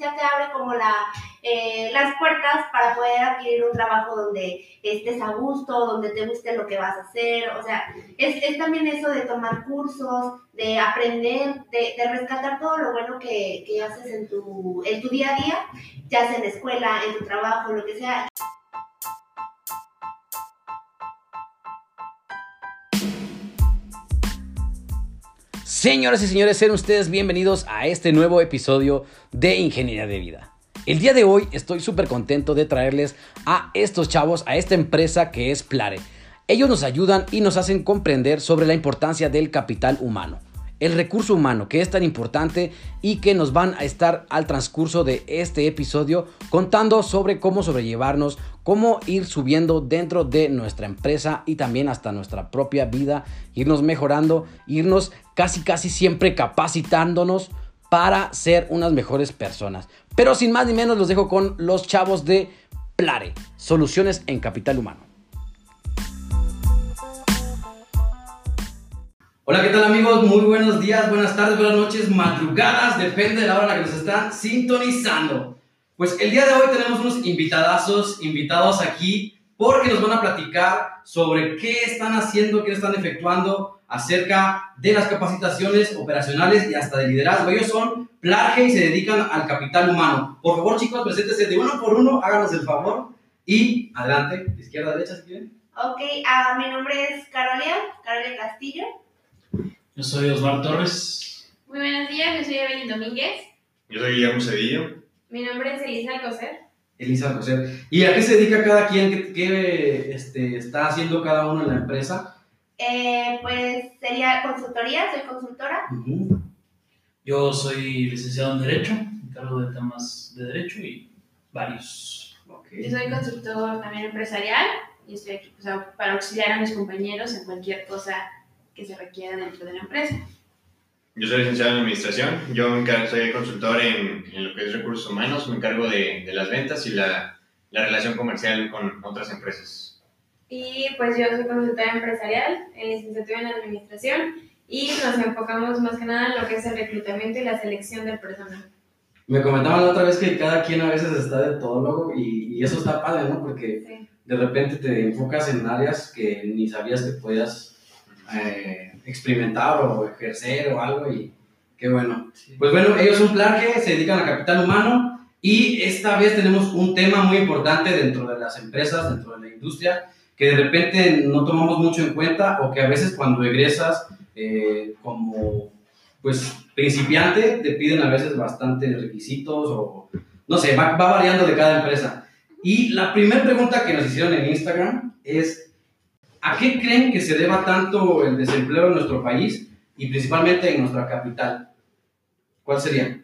ya te abre como la, eh, las puertas para poder adquirir un trabajo donde estés a gusto, donde te guste lo que vas a hacer. O sea, es, es también eso de tomar cursos, de aprender, de, de rescatar todo lo bueno que, que haces en tu, en tu día a día, ya sea en la escuela, en tu trabajo, lo que sea. Señoras y señores, sean ustedes bienvenidos a este nuevo episodio de Ingeniería de Vida. El día de hoy estoy súper contento de traerles a estos chavos, a esta empresa que es Plare. Ellos nos ayudan y nos hacen comprender sobre la importancia del capital humano el recurso humano que es tan importante y que nos van a estar al transcurso de este episodio contando sobre cómo sobrellevarnos, cómo ir subiendo dentro de nuestra empresa y también hasta nuestra propia vida, irnos mejorando, irnos casi casi siempre capacitándonos para ser unas mejores personas. Pero sin más ni menos los dejo con los chavos de Plare, soluciones en capital humano. Hola, ¿qué tal amigos? Muy buenos días, buenas tardes, buenas noches, madrugadas, depende de la hora en la que nos están sintonizando. Pues el día de hoy tenemos unos invitadazos, invitados aquí, porque nos van a platicar sobre qué están haciendo, qué están efectuando acerca de las capacitaciones operacionales y hasta de liderazgo. Ellos son Plarge y se dedican al capital humano. Por favor, chicos, preséntense de uno por uno, háganos el favor. Y adelante, izquierda, derecha, si quieren. Ok, uh, mi nombre es Carolia, Carolia Castillo. Yo soy Osmar Torres. Muy buenos días, yo soy Evelyn Domínguez. Yo soy Guillermo Cedillo. Mi nombre es Elisa Alcocer. Elisa Alcocer. ¿Y a qué se dedica cada quien? ¿Qué, qué este, está haciendo cada uno en la empresa? Eh, pues sería consultoría, soy consultora. Uh -huh. Yo soy licenciado en Derecho, me encargo de temas de Derecho y varios. Okay. Yo soy consultor también empresarial y estoy aquí pues, para auxiliar a mis compañeros en cualquier cosa que se requiera dentro de la empresa. Yo soy licenciado en Administración, yo me encargo, soy consultor en, en, lo que es recursos humanos, me encargo de, de las ventas y la, la, relación comercial con otras empresas. Y pues yo soy consultora empresarial, en licenciatura en Administración y nos enfocamos más que nada en lo que es el reclutamiento y la selección del personal. Me comentaban la otra vez que cada quien a veces está de todólogo y, y eso está padre, ¿no? Porque sí. de repente te enfocas en áreas que ni sabías que podías eh, experimentar o ejercer o algo y qué bueno. Sí. Pues bueno, ellos son Plage, se dedican a capital humano y esta vez tenemos un tema muy importante dentro de las empresas, dentro de la industria, que de repente no tomamos mucho en cuenta o que a veces cuando egresas eh, como pues principiante te piden a veces bastantes requisitos o no sé, va, va variando de cada empresa. Y la primera pregunta que nos hicieron en Instagram es ¿A qué creen que se deba tanto el desempleo en nuestro país y principalmente en nuestra capital? ¿Cuál sería?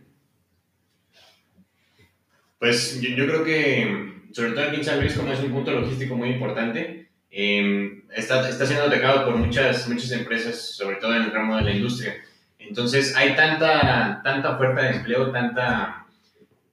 Pues yo, creo que, sobre todo aquí en San Luis, es un punto logístico muy importante, eh, está, está siendo atacado por muchas, muchas empresas, sobre todo en el ramo de la industria. Entonces hay tanta, tanta oferta de empleo, tanta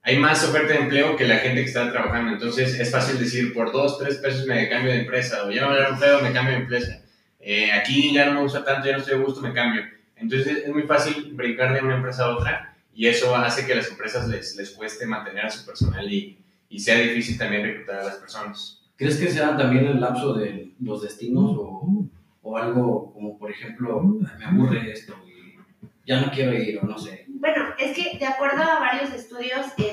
hay más oferta de empleo que la gente que está trabajando. Entonces es fácil decir, por dos, tres pesos me cambio de empresa, o ya no me da un pedo, me cambio de empresa. Eh, aquí ya no me gusta tanto, ya no estoy a gusto, me cambio. Entonces es muy fácil brincar de una empresa a otra y eso hace que a las empresas les, les cueste mantener a su personal y, y sea difícil también reclutar a las personas. ¿Crees que sea también el lapso de los destinos o, o algo como, por ejemplo, me aburre esto y ya no quiero ir o no sé? Bueno, es que de acuerdo a varios estudios, este,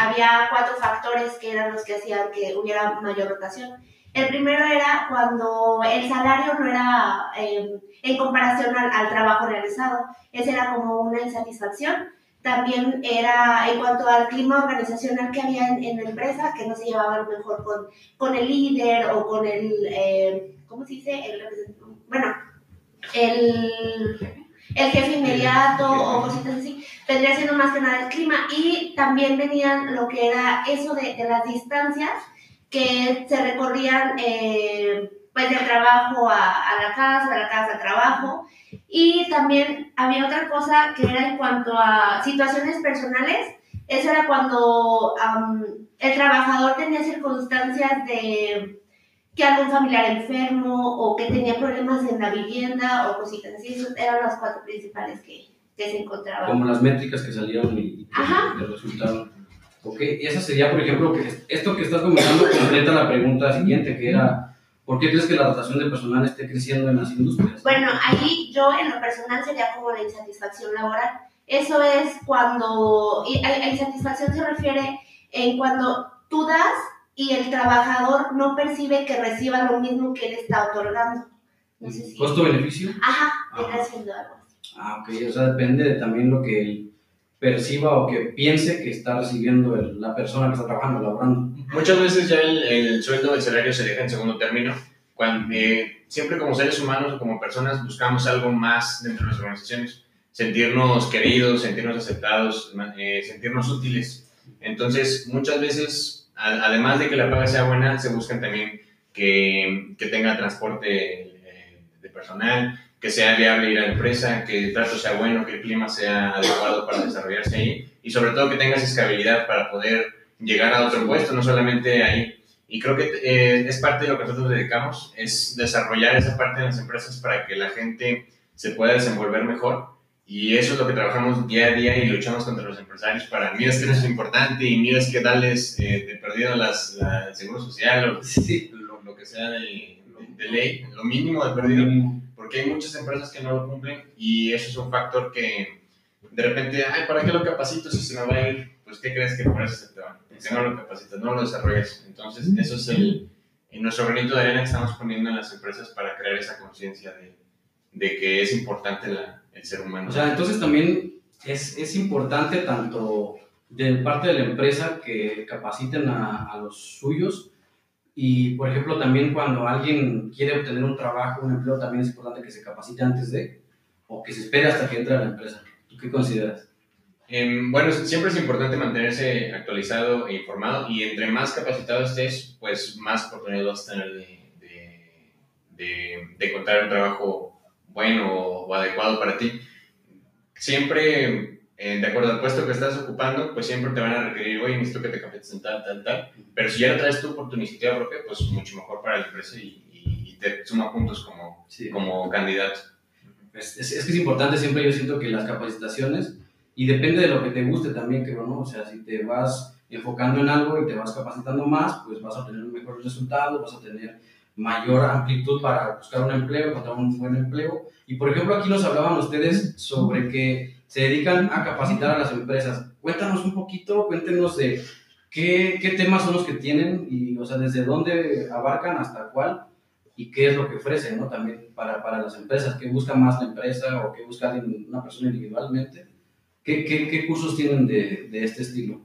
había cuatro factores que eran los que hacían que hubiera mayor rotación. El primero era cuando el salario no era eh, en comparación al, al, trabajo realizado. Esa era como una insatisfacción. También era en cuanto al clima organizacional que había en, en la empresa, que no se llevaba a lo mejor con, con el líder o con el, eh, ¿cómo se dice? El, bueno, el el jefe inmediato o cositas así, vendría siendo más que nada el clima. Y también venían lo que era eso de, de las distancias que se recorrían eh, pues del trabajo a, a, la casa, de la casa al trabajo. Y también había otra cosa que era en cuanto a situaciones personales. Eso era cuando um, el trabajador tenía circunstancias de que algún familiar enfermo o que tenía problemas en la vivienda o cositas así. Esos eran los cuatro principales que, que se encontraba. Como las métricas que salieron y que, resultaron. Ok, y esa sería, por ejemplo, que esto que estás comentando completa la pregunta siguiente, que era, ¿por qué crees que la rotación de personal esté creciendo en las industrias? Bueno, ahí yo en lo personal sería como la insatisfacción laboral. Eso es cuando, y a, a insatisfacción se refiere en cuando tú das y el trabajador no percibe que reciba lo mismo que él está otorgando. No sé si... ¿Costo-beneficio? Ajá, viene siendo algo. Ah, ok, o sea, depende de también lo que perciba o que piense que está recibiendo el- la persona que está trabajando, laborando. Muchas veces ya el, el sueldo, el salario se deja en segundo término. Cuando, eh, siempre como seres humanos o como personas buscamos algo más dentro de las organizaciones. Sentirnos queridos, sentirnos aceptados, eh, sentirnos útiles. Entonces, muchas veces, además de que la paga sea buena, se buscan también que, que tenga transporte eh, de personal, que sea viable ir a la empresa, que el trato sea bueno, que el clima sea adecuado para desarrollarse ahí y sobre todo que tengas estabilidad para poder llegar a otro puesto, no solamente ahí. Y creo que eh, es parte de lo que nosotros nos dedicamos, es desarrollar esa parte de las empresas para que la gente se pueda desenvolver mejor. Y eso es lo que trabajamos día a día y luchamos contra los empresarios para, mira, es que es importante y mira, es que darles eh, de perdido las, la, el seguro social o Sí. lo, lo que sea de, de- de ley, lo mínimo de perdido porque hay muchas empresas que no lo cumplen y eso es un factor que de repente, ay, ¿para qué lo capacito si se me va a ir? Pues, ¿qué crees que por eso se te va? Porque no lo capacitas, no lo desarrollas. Entonces, eso es el, en nuestro granito de arena que estamos poniendo en las empresas para crear esa conciencia de, de que es importante la- el ser humano. O sea, entonces también es, es importante tanto de parte de la empresa que capaciten a, a los suyos y, por ejemplo, también cuando alguien quiere obtener un trabajo, un empleo, también es importante que se capacite antes de o que se espere hasta que entre a la empresa. ¿Tú qué consideras? Em, bueno, siempre es importante mantenerse actualizado e informado y entre más capacitado estés, pues más oportunidad vas a tener de, de, de, de encontrar un trabajo bueno o, adecuado para ti. Siempre, eh, de acuerdo al puesto que estás ocupando, pues siempre te van a requerir, oye, necesito que te capacites en tal, tal, tal. Pero si ya lo traes tú por tu iniciativa propia, pues mucho mejor para la empresa y, y- y te suma puntos como, Sí. como candidato. Es, es, es que es importante siempre, yo siento que las capacitaciones, y depende de lo que te guste también, que ¿no? O sea, si te vas enfocando en algo y te vas capacitando más, pues vas a tener mejores resultados, vas a tener mayor amplitud para buscar un empleo, encontrar un buen empleo. Y por ejemplo, aquí nos hablaban ustedes sobre que se dedican a capacitar a las empresas. Cuéntanos un poquito, cuéntenos de qué, qué temas son los que tienen y, o sea, desde dónde abarcan hasta cuál y qué es lo que ofrecen, ¿no? También para, para las empresas, qué busca más la empresa o qué busca una persona individualmente. ¿Qué, qué, qué cursos tienen de, de este estilo?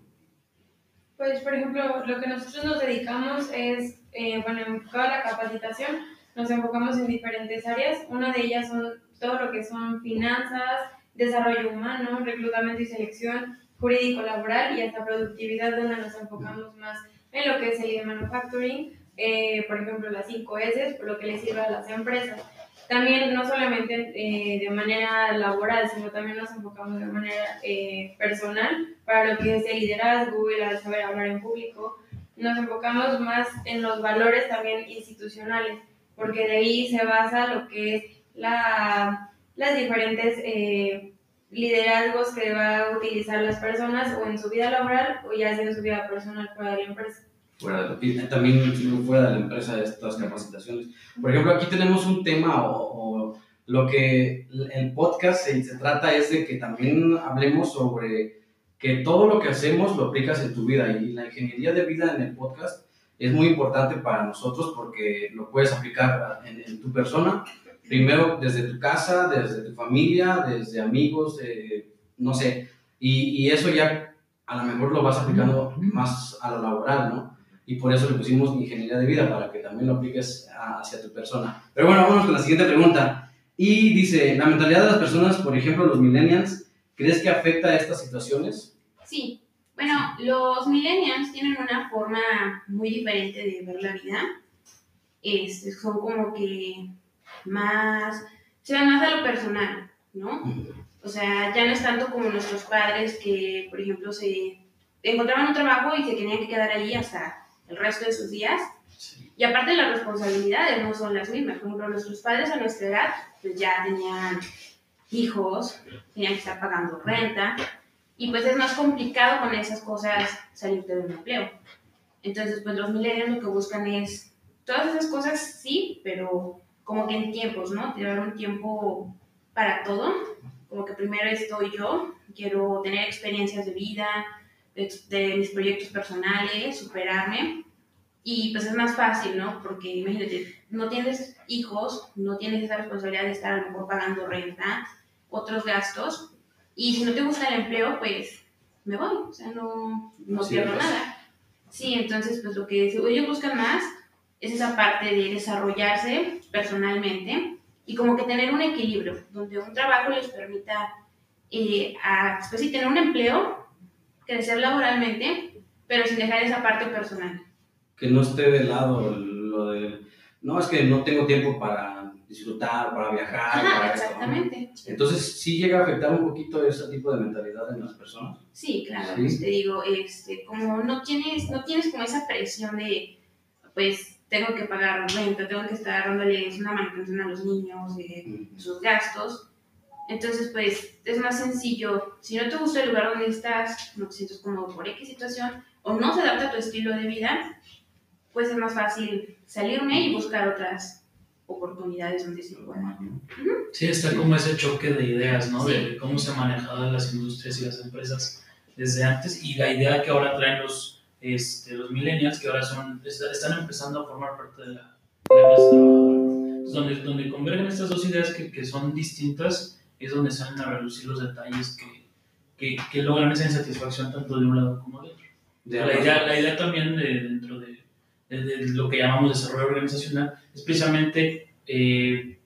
Pues, por ejemplo, lo que nosotros nos dedicamos es, eh, bueno, enfocado a la capacitación, nos enfocamos en diferentes áreas. Una de ellas son todo lo que son finanzas, desarrollo humano, reclutamiento y selección, jurídico laboral y hasta productividad, donde nos enfocamos más en lo que es el manufacturing, eh, por ejemplo, las 5 S, por lo que les sirve a las empresas. También no solamente eh, de manera laboral, sino también nos enfocamos de manera eh, personal para lo que es el liderazgo, el saber hablar en público. Nos enfocamos más en los valores también institucionales, porque de ahí se basa lo que es la, las diferentes eh, liderazgos que va a utilizar las personas o en su vida laboral o ya sea en su vida personal fuera de la empresa. Fuera de, también fuera de la empresa estas capacitaciones. Por ejemplo, aquí tenemos un tema o, o lo que el podcast se, se trata es de que también hablemos sobre que todo lo que hacemos lo aplicas en tu vida y la ingeniería de vida en el podcast es muy importante para nosotros porque lo puedes aplicar en, en tu persona, primero desde tu casa, desde tu familia, desde amigos, eh, no sé, y, y eso ya a lo mejor lo vas aplicando más a lo laboral, ¿no? Y por eso le pusimos ingeniería de vida, para que también lo apliques a- hacia tu persona. Pero bueno, vamos con la siguiente pregunta. Y dice, la mentalidad de las personas, por ejemplo, los millennials, ¿crees que afecta a estas situaciones? Sí, bueno, los millennials tienen una forma muy diferente de ver la vida. Este, son como que más, se van más a lo personal, ¿no? O sea, ya no es tanto como nuestros padres que, por ejemplo, se encontraban un trabajo y se tenían que quedar allí hasta el resto de sus días. Y aparte las responsabilidades no son las mismas. Por ejemplo, nuestros padres a nuestra edad pues ya tenían hijos, tenían que estar pagando renta, y pues es más complicado con esas cosas salirte de un empleo. Entonces, pues los millennials lo que buscan es todas esas cosas, sí, pero como que en tiempos, ¿no? Llevar un tiempo para todo, como que primero estoy yo, quiero tener experiencias de vida, de, de mis proyectos personales, superarme, y pues es más fácil, ¿no? Porque imagínate, no tienes hijos, no tienes esa responsabilidad de estar a lo mejor pagando renta, otros gastos, y si no te gusta el empleo, pues me voy, o sea, no, no pierdo nada. Sí, entonces, pues lo que ellos buscan más es esa parte de desarrollarse personalmente y como que tener un equilibrio, donde un trabajo les permita, eh, a, pues sí, tener un empleo, crecer laboralmente, pero sin dejar esa parte personal. Que no esté de lado lo de, no, es que no tengo tiempo para disfrutar, para viajar, Ajá, para esto, ¿no? exactamente. Entonces, sí llega a afectar un poquito ese tipo de mentalidad en las personas. Sí, claro, Sí. pues te digo, este, como no tienes, no tienes como esa presión de, pues, tengo que pagar renta, tengo que estar dándoles una manutención a los niños, de sus gastos, entonces, pues, es más sencillo, si no te gusta el lugar donde estás, no te sientes cómodo por X situación, o no se adapta a tu estilo de vida, pues es más fácil salirme y buscar otras oportunidades donde se pueda. Sí, está como ese choque de ideas, ¿no? Sí. De cómo se manejaban las industrias y las empresas desde antes y la idea que ahora traen los, este, los millennials, que ahora son, est- están empezando a formar parte de la, de la clase trabajadora. Donde, donde convergen estas dos ideas que, que son distintas, es donde salen a relucir los detalles que, que, que logran esa insatisfacción tanto de un lado como de otro. De La idea, la idea también de, dentro de, de- de lo que llamamos desarrollo organizacional es precisamente eh,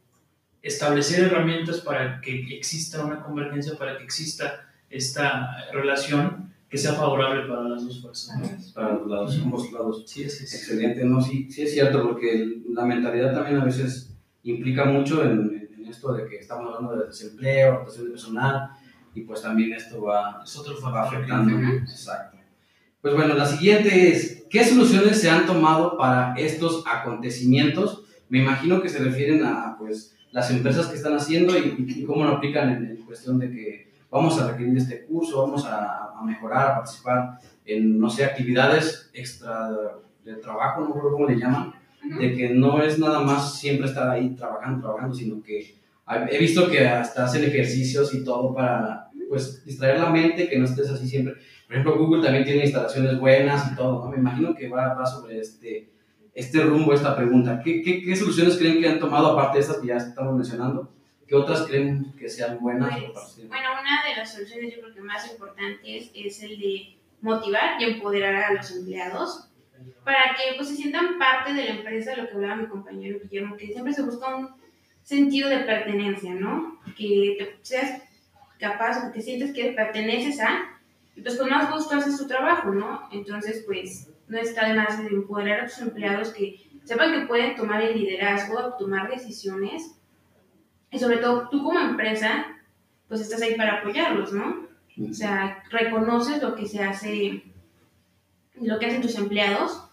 establecer herramientas para que exista una convergencia, para que exista esta relación que sea favorable para las dos fuerzas. ¿no? para los lados, ambos lados. Sí, sí, sí. Excelente, no, sí, sí es cierto, porque la mentalidad también a veces implica mucho en, en esto de que estamos hablando de desempleo, rotación de personal, y pues también esto va, Es otro va afectando. Exacto. Pues bueno, la siguiente es, ¿qué soluciones se han tomado para estos acontecimientos? Me imagino que se refieren a pues, las empresas que están haciendo y, y cómo lo aplican en, en cuestión de que vamos a requerir este curso, vamos a, a mejorar, a participar en, no sé, actividades extra de trabajo, no me acuerdo cómo le llaman, de que no es nada más siempre estar ahí trabajando, trabajando, sino que he visto que hasta hacen ejercicios y todo para, pues, distraer la mente, que no estés así siempre. Por ejemplo, Google también tiene instalaciones buenas y todo, ¿no? Me imagino que va, va sobre este, este rumbo, esta pregunta. ¿Qué, qué, ¿Qué soluciones creen que han tomado, aparte de estas que ya estamos mencionando? ¿Qué otras creen que sean buenas? o Pues, parecidas? bueno, una de las soluciones yo creo que más importantes es el de motivar y empoderar a los empleados para que pues, se sientan parte de la empresa, lo que hablaba mi compañero Guillermo, que siempre se busca un sentido de pertenencia, ¿no? Que te- seas capaz que te sientes que perteneces a, y pues con más gusto haces tu trabajo, ¿no? Entonces, pues no está de más de empoderar a tus empleados que sepan que pueden tomar el liderazgo, tomar decisiones, y sobre todo tú como empresa, pues estás ahí para apoyarlos, ¿no? O sea, reconoces lo que se hace, lo que hacen tus empleados.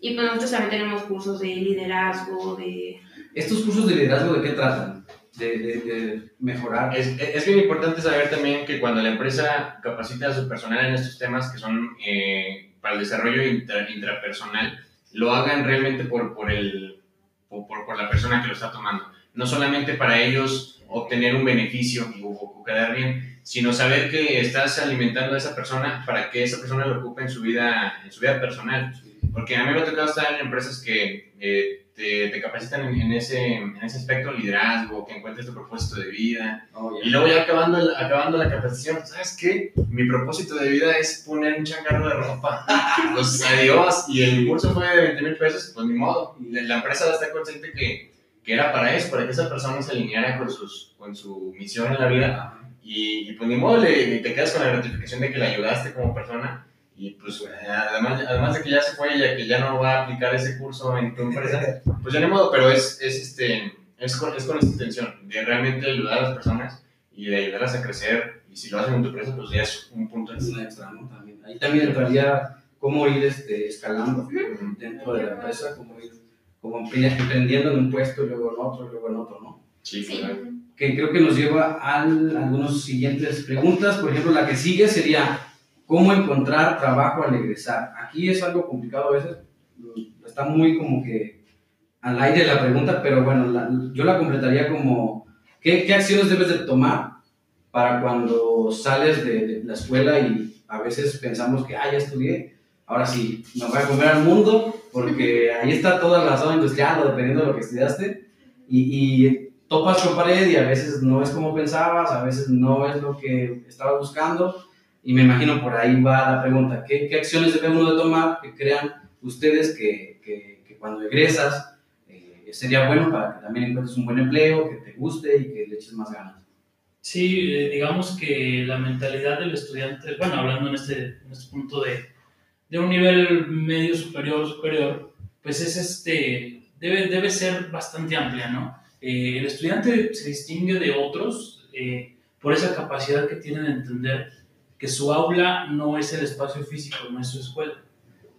Y pues nosotros también tenemos cursos de liderazgo, de... ¿Estos cursos de liderazgo de qué tratan? De, de, de mejorar. Es, es bien importante saber también que cuando la empresa capacita a su personal en estos temas que son eh, para el desarrollo intra- intrapersonal, lo hagan realmente por, por, el, por, por- por la persona que lo está tomando. No solamente para ellos obtener un beneficio o, o quedar bien, sino saber que estás alimentando a esa persona para que esa persona lo ocupe en su vida, en su vida personal. Porque a mí me ha tocado estar en empresas que eh, te, te capacitan en, en ese, en ese aspecto, liderazgo, que encuentres tu propósito de vida, Oh, y luego ya acabando, el- acabando la capacitación, ¿sabes qué? Mi propósito de vida es poner un changarro de ropa. Pues adiós. Y el curso fue de 20 mil pesos, pues ni modo. La la empresa está consciente que, que era para eso, para que esa persona se alineara con, sus, con su misión en la vida. Y, y pues ni modo, le, te quedas con la gratificación de que le ayudaste como persona. Y pues eh, además, además de que ya se fue ella, que ya no va a aplicar ese curso en tu empresa, pues ya ni modo, pero es, es, este, es, con, es con esta intención de realmente ayudar a las personas y de ayudarlas a crecer. Y si lo hacen en tu empresa, pues ya es un punto extra, ¿no? También. Ahí también entraría cómo ir este, escalando dentro de la empresa, cómo ir como emprendiendo en un puesto luego en otro, luego en otro, ¿no? Sí, Sí. claro. que creo que nos lleva a algunas siguientes preguntas. Por ejemplo, la que sigue sería, ¿cómo encontrar trabajo al egresar? Aquí es algo complicado a veces, está muy como que al aire la pregunta, pero bueno, yo la completaría como, ¿qué, ¿qué, acciones debes de tomar para cuando sales de, de, la escuela y a veces pensamos que, ah, ya estudié, ahora sí, me voy a comer al mundo, porque ahí está toda la zona industrial, dependiendo de lo que estudiaste, y, y topas con pared y a veces no es como pensabas, a veces no es lo que estabas buscando. Y me imagino por ahí va la pregunta, ¿qué, qué acciones debe uno de tomar que crean ustedes que, que, que cuando egresas eh, sería bueno para que también encuentres un buen empleo, que te guste y que le eches más ganas? Sí, eh, digamos que la mentalidad del estudiante, bueno, hablando en este, en este punto de, de un nivel medio superior superior, pues es este, debe, debe ser bastante amplia, ¿no? Eh, el estudiante se distingue de otros eh, por esa capacidad que tiene de entender que su aula no es el espacio físico, no es su escuela.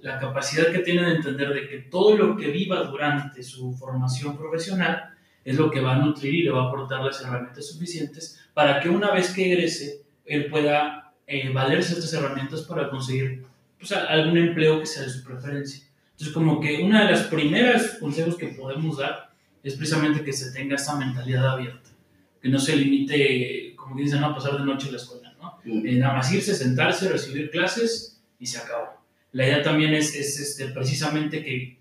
La capacidad que tiene de entender de que todo lo que viva durante su formación profesional es lo que va a nutrir y le va a aportar las herramientas suficientes para que una vez que egrese, él pueda eh, valerse estas herramientas para conseguir pues, algún empleo que sea de su preferencia. Entonces, como que una de las primeras consejos que podemos dar es precisamente que se tenga esa mentalidad abierta, que no se limite, como dicen, no, a pasar de noche en la escuela, ¿no? Mm. Eh, nada más irse, sentarse, recibir clases y se acabó. La idea también es, es este, precisamente que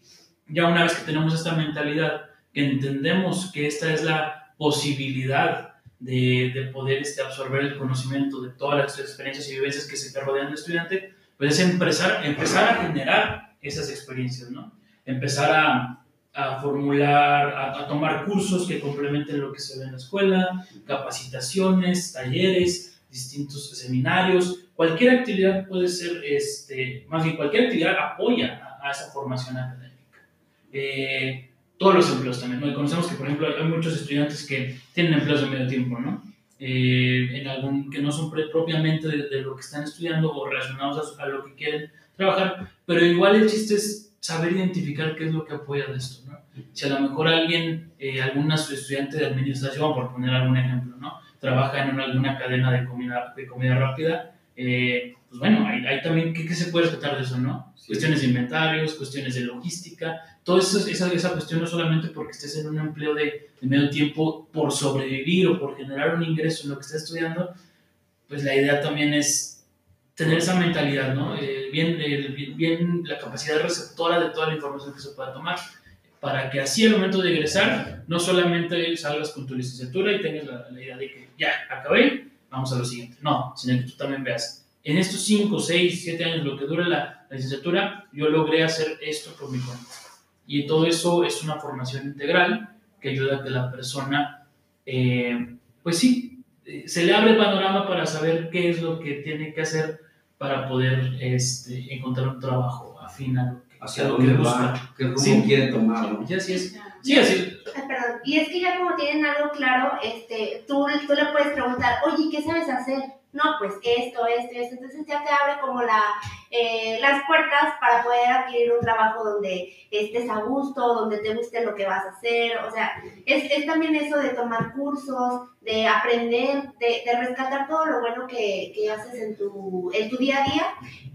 ya una vez que tenemos esta mentalidad, que entendemos que esta es la posibilidad de, de poder este, absorber el conocimiento de todas las experiencias y vivencias que se rodean del estudiante, pues es empezar, empezar a generar esas experiencias, ¿no? Empezar a, a formular, a, tomar cursos que complementen lo que se ve en la escuela, capacitaciones, talleres, distintos seminarios, cualquier actividad puede ser, este, más bien cualquier actividad apoya a, a esa formación académica. Eh, todos los empleos también, ¿no? Y conocemos que, por ejemplo, hay muchos estudiantes que tienen empleos de medio tiempo, ¿no? Eh, en algún, que no son propiamente de, de, lo que están estudiando o relacionados a, a lo que quieren trabajar, pero igual el chiste es saber identificar qué es lo que apoya de esto, ¿no? Si a lo mejor alguien, eh, alguna estudiante de administración, por poner algún ejemplo, ¿no? Trabaja en una, alguna cadena de comida, de comida rápida, eh, pues bueno, hay, hay también, ¿qué, ¿qué, se puede rescatar de eso, no? Sí. Cuestiones de inventarios, cuestiones de logística, eso, esa, esa cuestión no solamente porque estés en un empleo de, de medio tiempo por sobrevivir o por generar un ingreso en lo que estés estudiando, pues la idea también es tener esa mentalidad, ¿no? Eh, bien, eh, bien, la capacidad receptora de toda la información que se pueda tomar, para que así al momento de egresar, no solamente salgas con tu licenciatura y tengas la, la, idea de que ya, acabé, vamos a lo siguiente. No, sino que tú también veas, en estos 5, 6, 7 años, lo que dura la, la licenciatura, yo logré hacer esto por mi cuenta. Y todo eso es una formación integral que ayuda a que la persona, eh, pues sí, se le abre el panorama para saber qué es lo que tiene que hacer para poder este, encontrar un trabajo afín a lo que, Hacia lo que busca. ¿Qué rumbo sí. quiere tomar? ¿no? Y así es. Sí, así Perdón. Y es que ya como tienen algo claro, este, tú, tú le puedes preguntar, oye, ¿qué sabes hacer? No, pues esto, esto, esto. Entonces ya te abre como la, eh, las puertas para poder adquirir un trabajo donde estés a gusto, donde te guste lo que vas a hacer. O sea, es, es también eso de tomar cursos, de aprender, de, de rescatar todo lo bueno que, que, haces en tu, en tu día a día,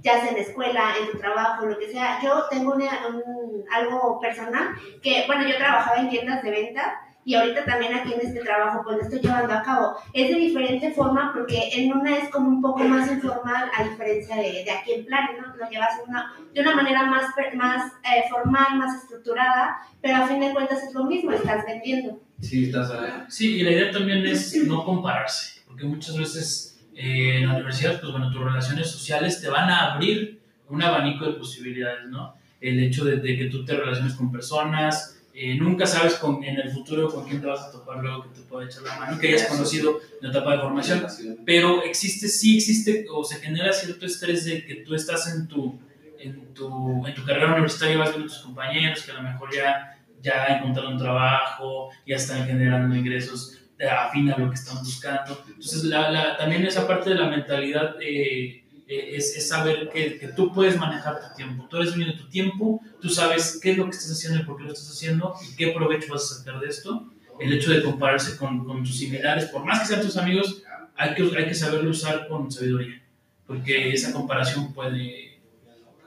ya sea en la escuela, en tu trabajo, lo que sea. Yo tengo una, un, algo personal que, bueno, yo trabajaba en tiendas de venta y ahorita también aquí en este trabajo pues lo estoy llevando a cabo. Es de diferente forma porque en una es como un poco más informal a diferencia de, de aquí en Plan, ¿no? Lo llevas una, de una manera más, más eh, formal, más estructurada, pero a fin de cuentas es lo mismo, estás vendiendo. Sí, estás Sí, y la idea también es no compararse, porque muchas veces eh, en la universidad, pues bueno, tus relaciones sociales te van a abrir un abanico de posibilidades, ¿no? El hecho de, de que tú te relaciones con personas, eh, nunca sabes con, en el futuro con quién te vas a topar luego que te pueda echar la mano, que hayas conocido en la etapa de formación, pero existe, sí existe o se genera cierto estrés de que tú estás en tu, en tu, en tu carrera universitaria, vas viendo tus compañeros que a lo mejor ya, ya encontraron trabajo, ya están generando ingresos afín a lo que están buscando. Entonces, la, la, también esa parte de la mentalidad... Eh, es, es, saber que, que, tú puedes manejar tu tiempo. Tú eres dueño de tu tiempo, tú sabes qué es lo que estás haciendo y por qué lo estás haciendo y qué provecho vas a sacar de esto. el hecho de compararse con, con tus similares, por más que sean tus amigos, hay que, hay que saberlo usar con sabiduría, porque esa comparación puede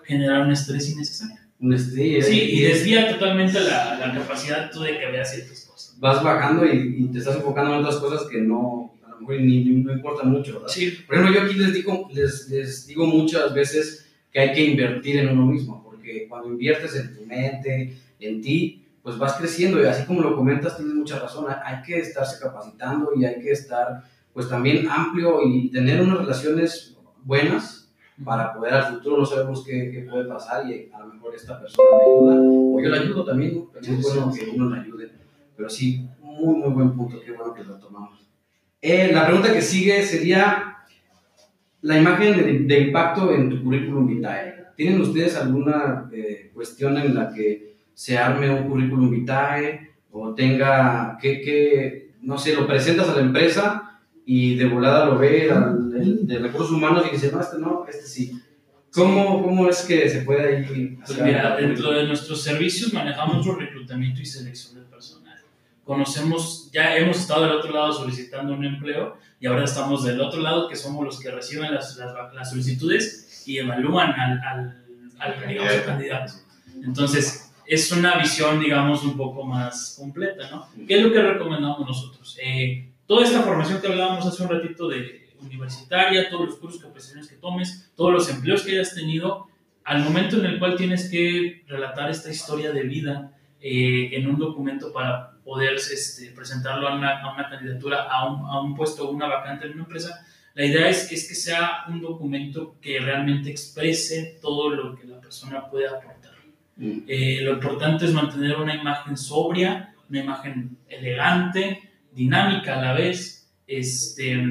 generar un estrés innecesario. Un estrés. Sí, y desvía totalmente la, la capacidad tú de que veas ciertas cosas. Vas bajando y, y te estás enfocando en otras cosas que no, ni, no importan mucho, ¿verdad? Sí, Por ejemplo, yo aquí les digo, les, les digo muchas veces que hay que invertir en uno mismo, porque cuando inviertes en tu mente, en ti, pues vas creciendo y así como lo comentas, tienes mucha razón, hay- que estarse capacitando y hay que estar pues también amplio y tener unas relaciones buenas para poder al futuro no sabemos qué, qué puede pasar y a lo mejor esta persona me ayuda o yo la ayudo también, ¿no? Es bueno que uno la ayude, pero sí, muy muy buen punto, qué bueno que lo tomamos. Eh, la pregunta que sigue sería la imagen de, de impacto en tu currículum vitae. ¿Tienen ustedes alguna eh, cuestión en la que se arme un currículum vitae o tenga que, que, no sé, lo presentas a la empresa y de volada lo ve el de recursos humanos y dice, no, este no, este sí. ¿Cómo, cómo es que se puede ahí Pues mira, dentro de nuestros servicios manejamos nuestro reclutamiento y selección de personal. Conocemos, ya hemos estado del otro lado solicitando un empleo y ahora estamos del otro lado que somos los que reciben las, las, las solicitudes y evalúan al, al, al, digamos, candidato. Entonces, es una visión, digamos, un poco más completa, ¿no? ¿Qué es lo que recomendamos nosotros? Eh, toda esta formación que hablábamos hace un ratito de universitaria, todos los cursos, capacitaciones que tomes, todos los empleos que hayas tenido, al momento en el cual tienes que relatar esta historia de vida eh, en un documento para poder este, presentarlo a una, a una candidatura, a un, a un puesto o una vacante en una empresa, la idea es, es que sea un documento que realmente exprese todo lo que la persona puede aportar. Mm. Eh, lo importante es mantener una imagen sobria, una imagen elegante, dinámica a la vez, este,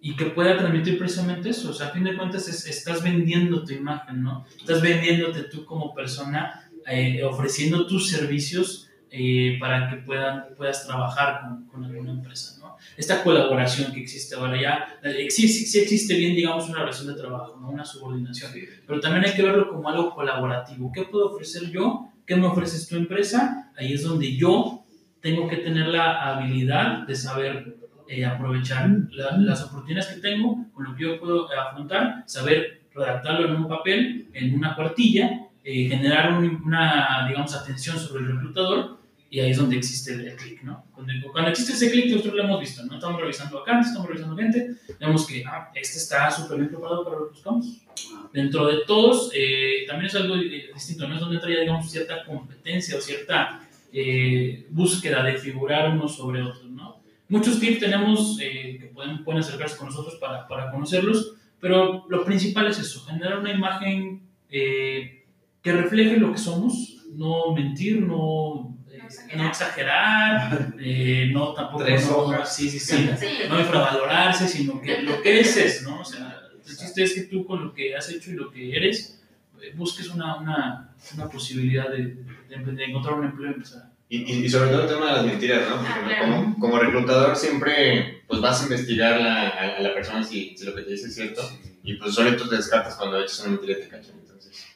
y que pueda transmitir precisamente eso. O sea, a fin de cuentas es- estás vendiendo tu imagen, ¿no? Estás vendiéndote tú como persona, eh, ofreciendo tus servicios eh, para que puedan, puedas trabajar con, con alguna empresa, ¿no? Esta colaboración que existe ahora ya, eh, sí, existe bien, digamos, una relación de trabajo, ¿no? Una subordinación pero también hay que verlo como algo colaborativo. ¿Qué puedo ofrecer yo? ¿Qué me ofreces tu empresa? Ahí es donde yo tengo que tener la habilidad de saber eh, aprovechar la- las oportunidades que tengo con lo que yo puedo afrontar, saber redactarlo en un papel, en una cuartilla, eh, generar un- una, digamos, atención sobre el reclutador y ahí es donde existe el, el clic, ¿no? Cuando, cuando existe ese clic, nosotros lo hemos visto, ¿no? Estamos revisando vacantes, estamos revisando gente, vemos que ah, este está súper bien preparado para lo que buscamos. Dentro de todos, eh, también es algo eh, distinto, ¿no? Es donde entra ya, digamos, cierta competencia o cierta eh, búsqueda de figurar unos sobre otros, ¿no? Muchos tips tenemos eh, que pueden, pueden acercarse con nosotros para, para conocerlos, pero lo principal es eso, generar una imagen eh, que refleje lo que somos, no mentir, no, No exagerar. eh, no tampoco... Tres no- hojas. Sí, sí, sí Sí. no infravalorarse, sino que lo que es es, ¿no? O sea, el chiste es que tú con lo que has hecho y lo que eres, eh, busques una, una, una posibilidad de, de- de encontrar un empleo y empezar. Y, y- y sobre todo el tema de las mentiras, ¿no? Porque Ah, claro. como, como reclutador siempre pues vas a investigar la- a, a la persona si, si lo que te dice es cierto y pues solo tú te descartas cuando echas una mentira y te cachan. Entonces,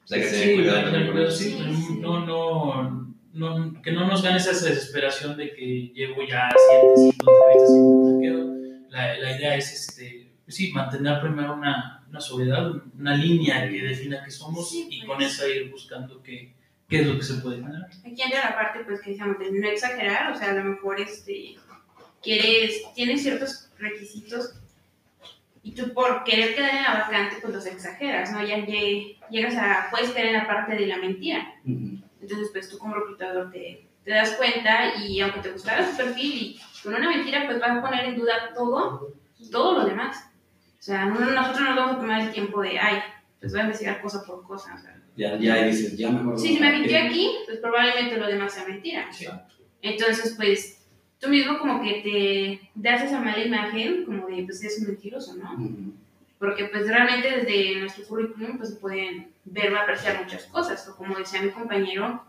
pues hay que tener Sí, cuidado también con eso. sí, no, no, no, que no nos gane esa desesperación de que llevo ya siete, cinco entrevistas y no me quedo. La, la idea es, este, sí, mantener primero una, una sobriedad, una línea que defina qué somos Sí, y pues. con esa ir buscando qué, qué es lo que se puede generar. Aquí entra la parte, pues, que decíamos, de no exagerar, o sea, a lo mejor, este, quieres, tienes ciertos requisitos y tú por querer quedar en la vacante, pues los exageras, ¿no? Ya lle- llegas a, puedes caer en la parte de la mentira. Ujú. Entonces, pues tú como reclutador te, te das cuenta y aunque te gustara su perfil y con una mentira, pues vas a poner en duda todo, todo lo demás. O sea, no- nosotros no nos vamos a tomar el tiempo de, ay, pues voy a investigar cosa por cosa. O sea, Ya, ya dices, ya mejor. Sí, si me mintió aquí, pues probablemente lo demás sea mentira. Exacto. Entonces, pues, tú mismo como que te das esa mala imagen, como de, pues, es un mentiroso, ¿no? Ujú. Porque, pues, realmente desde nuestro currículum, pues, se pueden ver o apreciar muchas cosas. O como decía mi compañero,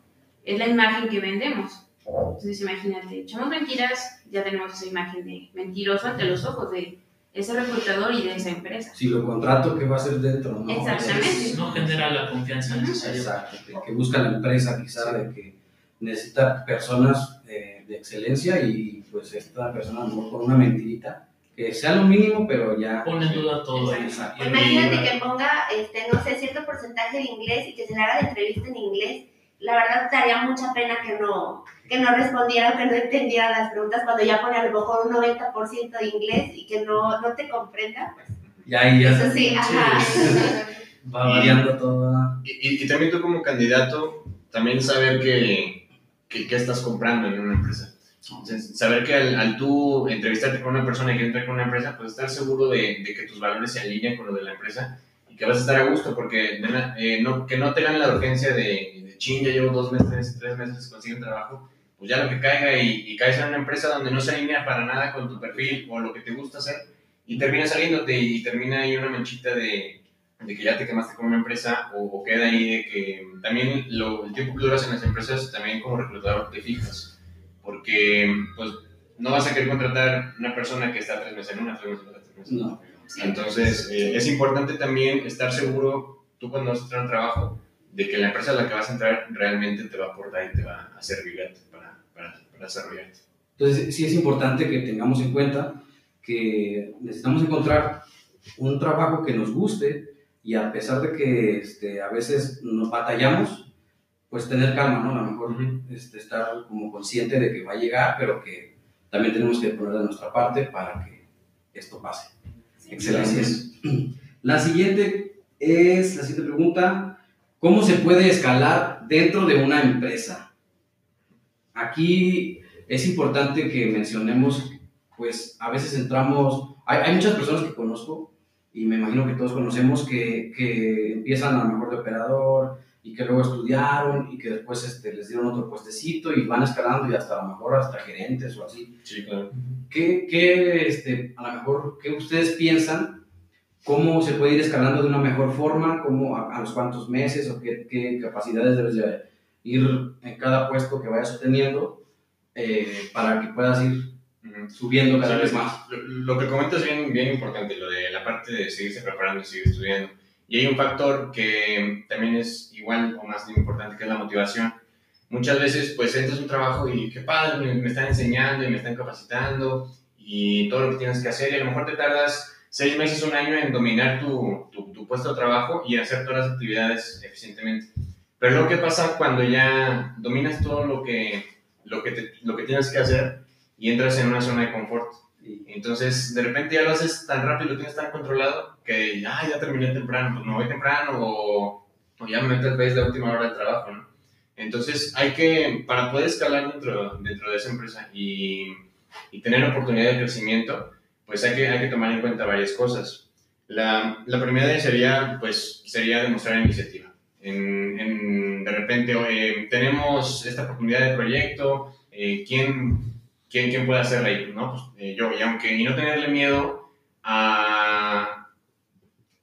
es la imagen que vendemos. Entonces, imagínate, echamos mentiras, ya tenemos esa imagen de mentiroso ante los ojos de ese reclutador y de esa empresa. Si lo contrato, ¿qué va a ser dentro? ¿no? Exactamente. No genera la confianza Ujú. necesaria. Exacto, que, que busca la empresa quizá de que necesita personas eh, de excelencia y pues esta persona a lo mejor con una mentirita, que sea lo mínimo, pero ya... Pone en duda todo. Exacto. Y Imagínate que ponga, este, no sé, cierto porcentaje de inglés y que se le haga la entrevista en inglés. La verdad, daría mucha pena que no, que no respondiera o que no entendiera las preguntas cuando ya pone a lo mejor un 90% de inglés y que no, no te comprenda. Pues, Y ahí ya eso sí, ajá. va variando todo. Y, y- y también tú como candidato, también saber que, que, que estás comprando en una empresa. Saber que al, al tú entrevistarte con una persona y que entrar con una empresa, pues estar seguro de, que tus valores se alinean con lo de la empresa y que vas a estar a gusto, porque na- eh, no, que no tengan la urgencia de, de chin, ya llevo dos meses, tres meses, consigo un trabajo, pues ya lo que caiga y, caes en una empresa donde no se alinea para nada con tu perfil o lo que te gusta hacer y termina saliéndote y termina ahí una manchita de, de que ya te quemaste con una empresa o, o queda ahí de que también lo, el tiempo que duras en las empresas también como reclutador te fijas porque pues no vas a querer contratar una persona que está tres meses en una, tres meses en otra, tres meses en No. Entonces eh, es importante también estar seguro tú cuando vas a entrar a un trabajo de que la empresa a la que vas a entrar realmente te va a aportar y te va a servir para, para, para desarrollarte. Entonces sí es importante que tengamos en cuenta que necesitamos encontrar un trabajo que nos guste y a pesar de que este, a veces nos batallamos, pues tener calma, ¿no? A lo mejor este, estar como consciente de que va a llegar, pero que también tenemos que poner de nuestra parte para que esto pase. Excelente. La siguiente es, la siguiente pregunta, ¿cómo se puede escalar dentro de una empresa? Aquí es importante que mencionemos, pues a veces entramos, hay, hay muchas personas que conozco y me imagino que todos conocemos que, que empiezan a lo mejor de operador y que luego estudiaron y que después este, les dieron otro puestecito y van escalando y hasta a lo mejor hasta gerentes o así. Sí, claro. ¿Qué, qué, este, a lo mejor, qué ustedes piensan? ¿Cómo se puede ir escalando de una mejor forma? ¿Cómo, a, a los cuántos meses? ¿O qué, qué capacidades debes de ir en cada puesto que vayas obteniendo eh, para que puedas ir subiendo cada Sí, vez más? Lo, lo que comentas es bien, bien importante, lo de la parte de seguirse preparando y seguir estudiando. Y hay un factor que también es igual o más importante, que es la motivación. Muchas veces, pues, entras a un trabajo y qué padre, me, me están enseñando y me están capacitando y todo lo que tienes que hacer. Y a lo mejor te tardas seis meses, un año en dominar tu, tu, tu puesto de trabajo y hacer todas las actividades eficientemente. Pero lo que pasa cuando ya dominas todo lo que, lo que, te- lo que tienes que hacer y entras en una zona de confort. Entonces, de repente ya lo haces tan rápido, lo tienes tan controlado, que ah, ya terminé temprano, pues me voy temprano o, o ya me meto al país de última hora del trabajo, ¿no? Entonces, hay que, para poder escalar dentro, dentro de esa empresa y, y tener oportunidad de crecimiento, pues hay que, hay que tomar en cuenta varias cosas. La, la primera sería, pues, sería demostrar iniciativa. En, en- de repente, oye, tenemos esta oportunidad de proyecto, eh, ¿quién, quién, quién puede hacerla? ¿no? Pues, eh, yo, y aunque y no tenerle miedo a,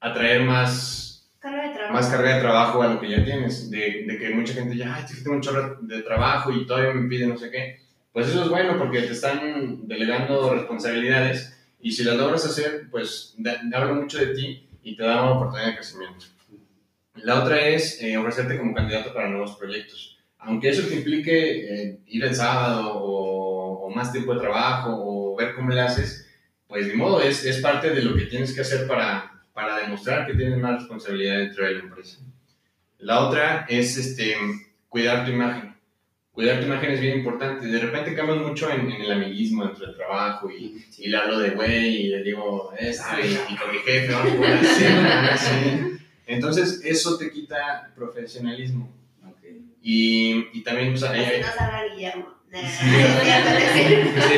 a traer más, Carga de trabajo. más carga de trabajo a lo que ya tienes, de, de que mucha gente ya, ay, tengo un chorro de trabajo y todavía me pide no sé qué. Pues eso es bueno porque te están delegando responsabilidades y si las logras hacer, pues da- habla mucho de ti y te da una oportunidad de crecimiento. La otra es eh, ofrecerte como candidato para nuevos proyectos. Aunque eso te implique eh, ir el sábado o, o más tiempo de trabajo o ver cómo le haces, pues de modo, es, es parte de lo que tienes que hacer para, para demostrar que tienes más responsabilidad dentro de la empresa. La otra es este, cuidar tu imagen. Cuidar tu imagen es bien importante. De repente cambias mucho en, en el amiguismo dentro del trabajo y, y le hablo de güey y le digo esto y, y con mi jefe vamos así. Entonces eso te quita profesionalismo. Ok. Y, y también pues, Así hay- Guillermo. Sí. Sí,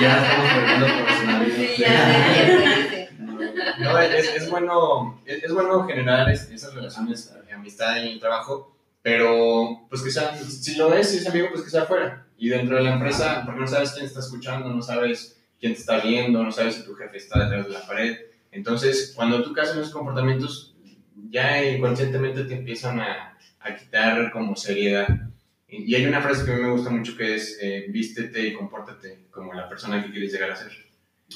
ya estamos perdiendo profesionalismo. No, es, es bueno, es, es bueno generar es- esas relaciones de amistad en el trabajo, pero pues que sean, si lo es, si es amigo, pues que sea afuera. Y dentro de la empresa, porque no sabes quién está escuchando, no sabes quién te está viendo, no sabes si tu jefe está detrás de la pared. Entonces, cuando tú caes en esos comportamientos, ya inconscientemente te empiezan a, a quitar como seriedad. Y, hay una frase que a mí me gusta mucho que es, eh, vístete y compórtate como la persona que quieres llegar a ser.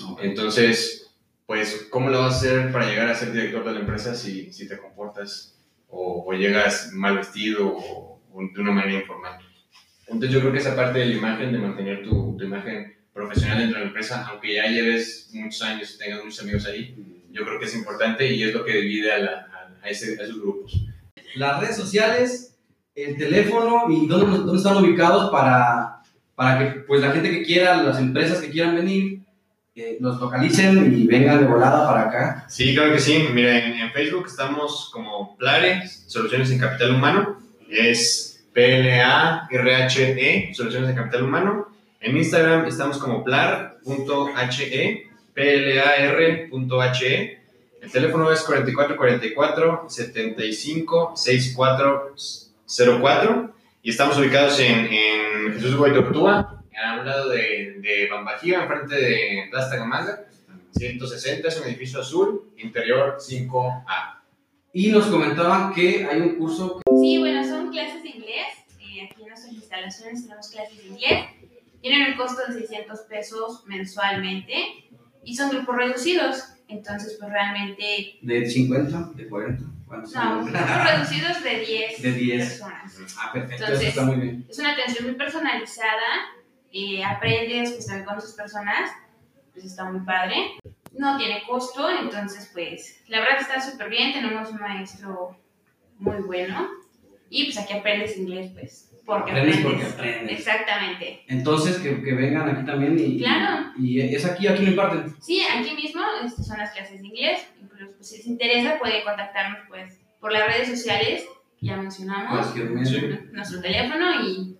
Ok. Entonces, pues, ¿cómo lo vas a hacer para llegar a ser director de la empresa si, si te comportas o, o llegas mal vestido o, o de una manera informal? Entonces yo creo que esa parte de la imagen, de mantener tu, tu imagen profesional dentro de la empresa, aunque ya lleves muchos años, tengas muchos amigos ahí, yo creo que es importante y es lo que divide a, la, a, a ese- a esos grupos. Las redes sociales, el teléfono y dónde, dónde están ubicados para, para que pues, la gente que quiera, las empresas que quieran venir, eh, los localicen y vengan de volada para acá. Sí, claro que sí. Mira, en, en Facebook estamos como Plare, Soluciones en Capital Humano. Es P-L-A-R-H-E, Soluciones en Capital Humano. En Instagram estamos como plar.he, P-L-A-R.he. El teléfono es 4444-756404. Y estamos ubicados en, en Jesús Guaytortúa, a un lado de, de Bambajío, enfrente de Plaza Gamanga. 160 es un edificio azul, interior 5A. Y nos comentaban que hay un curso Sí, bueno, son clases de inglés. Eh, aquí en nuestras instalaciones tenemos clases de inglés. Tienen un costo de 600 pesos mensualmente y son grupos reducidos. Entonces, pues realmente, de 50, de 40. ¿cuántos no, son? grupos reducidos de 10, De 10. personas. Ah, perfecto, Entonces- eso está muy bien. Es una atención muy personalizada. Eh, aprendes pues también con otras personas. Pues está muy padre. No tiene costo, entonces pues la verdad está súper bien. Tenemos un maestro muy bueno. Y pues aquí aprendes inglés pues porque Aprendes aprendes. porque aprendes. Exactamente. Entonces, que, que vengan aquí también y, Claro. y es aquí, aquí lo imparten. Sí, aquí mismo este, son las clases de inglés. Incluso pues, si les interesa puede contactarnos pues por las redes sociales que ya mencionamos. Sí. Nuestro teléfono y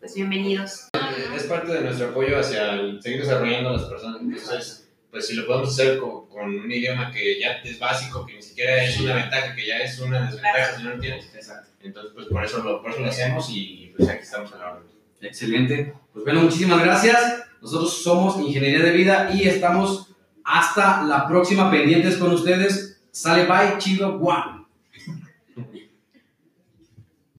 pues bienvenidos. Es parte de nuestro apoyo hacia el seguir desarrollando a las personas. Entonces, pues si lo podemos hacer con, con un idioma que ya es básico, que ni siquiera es una ventaja, que ya es una desventaja si no lo tienes. Exacto. Entonces, pues por eso lo, por eso lo hacemos y pues aquí estamos a la orden. Excelente. Pues bueno, muchísimas gracias. Nosotros somos Ingeniería de Vida y estamos hasta la próxima pendientes con ustedes. Sale bye, chido, guau.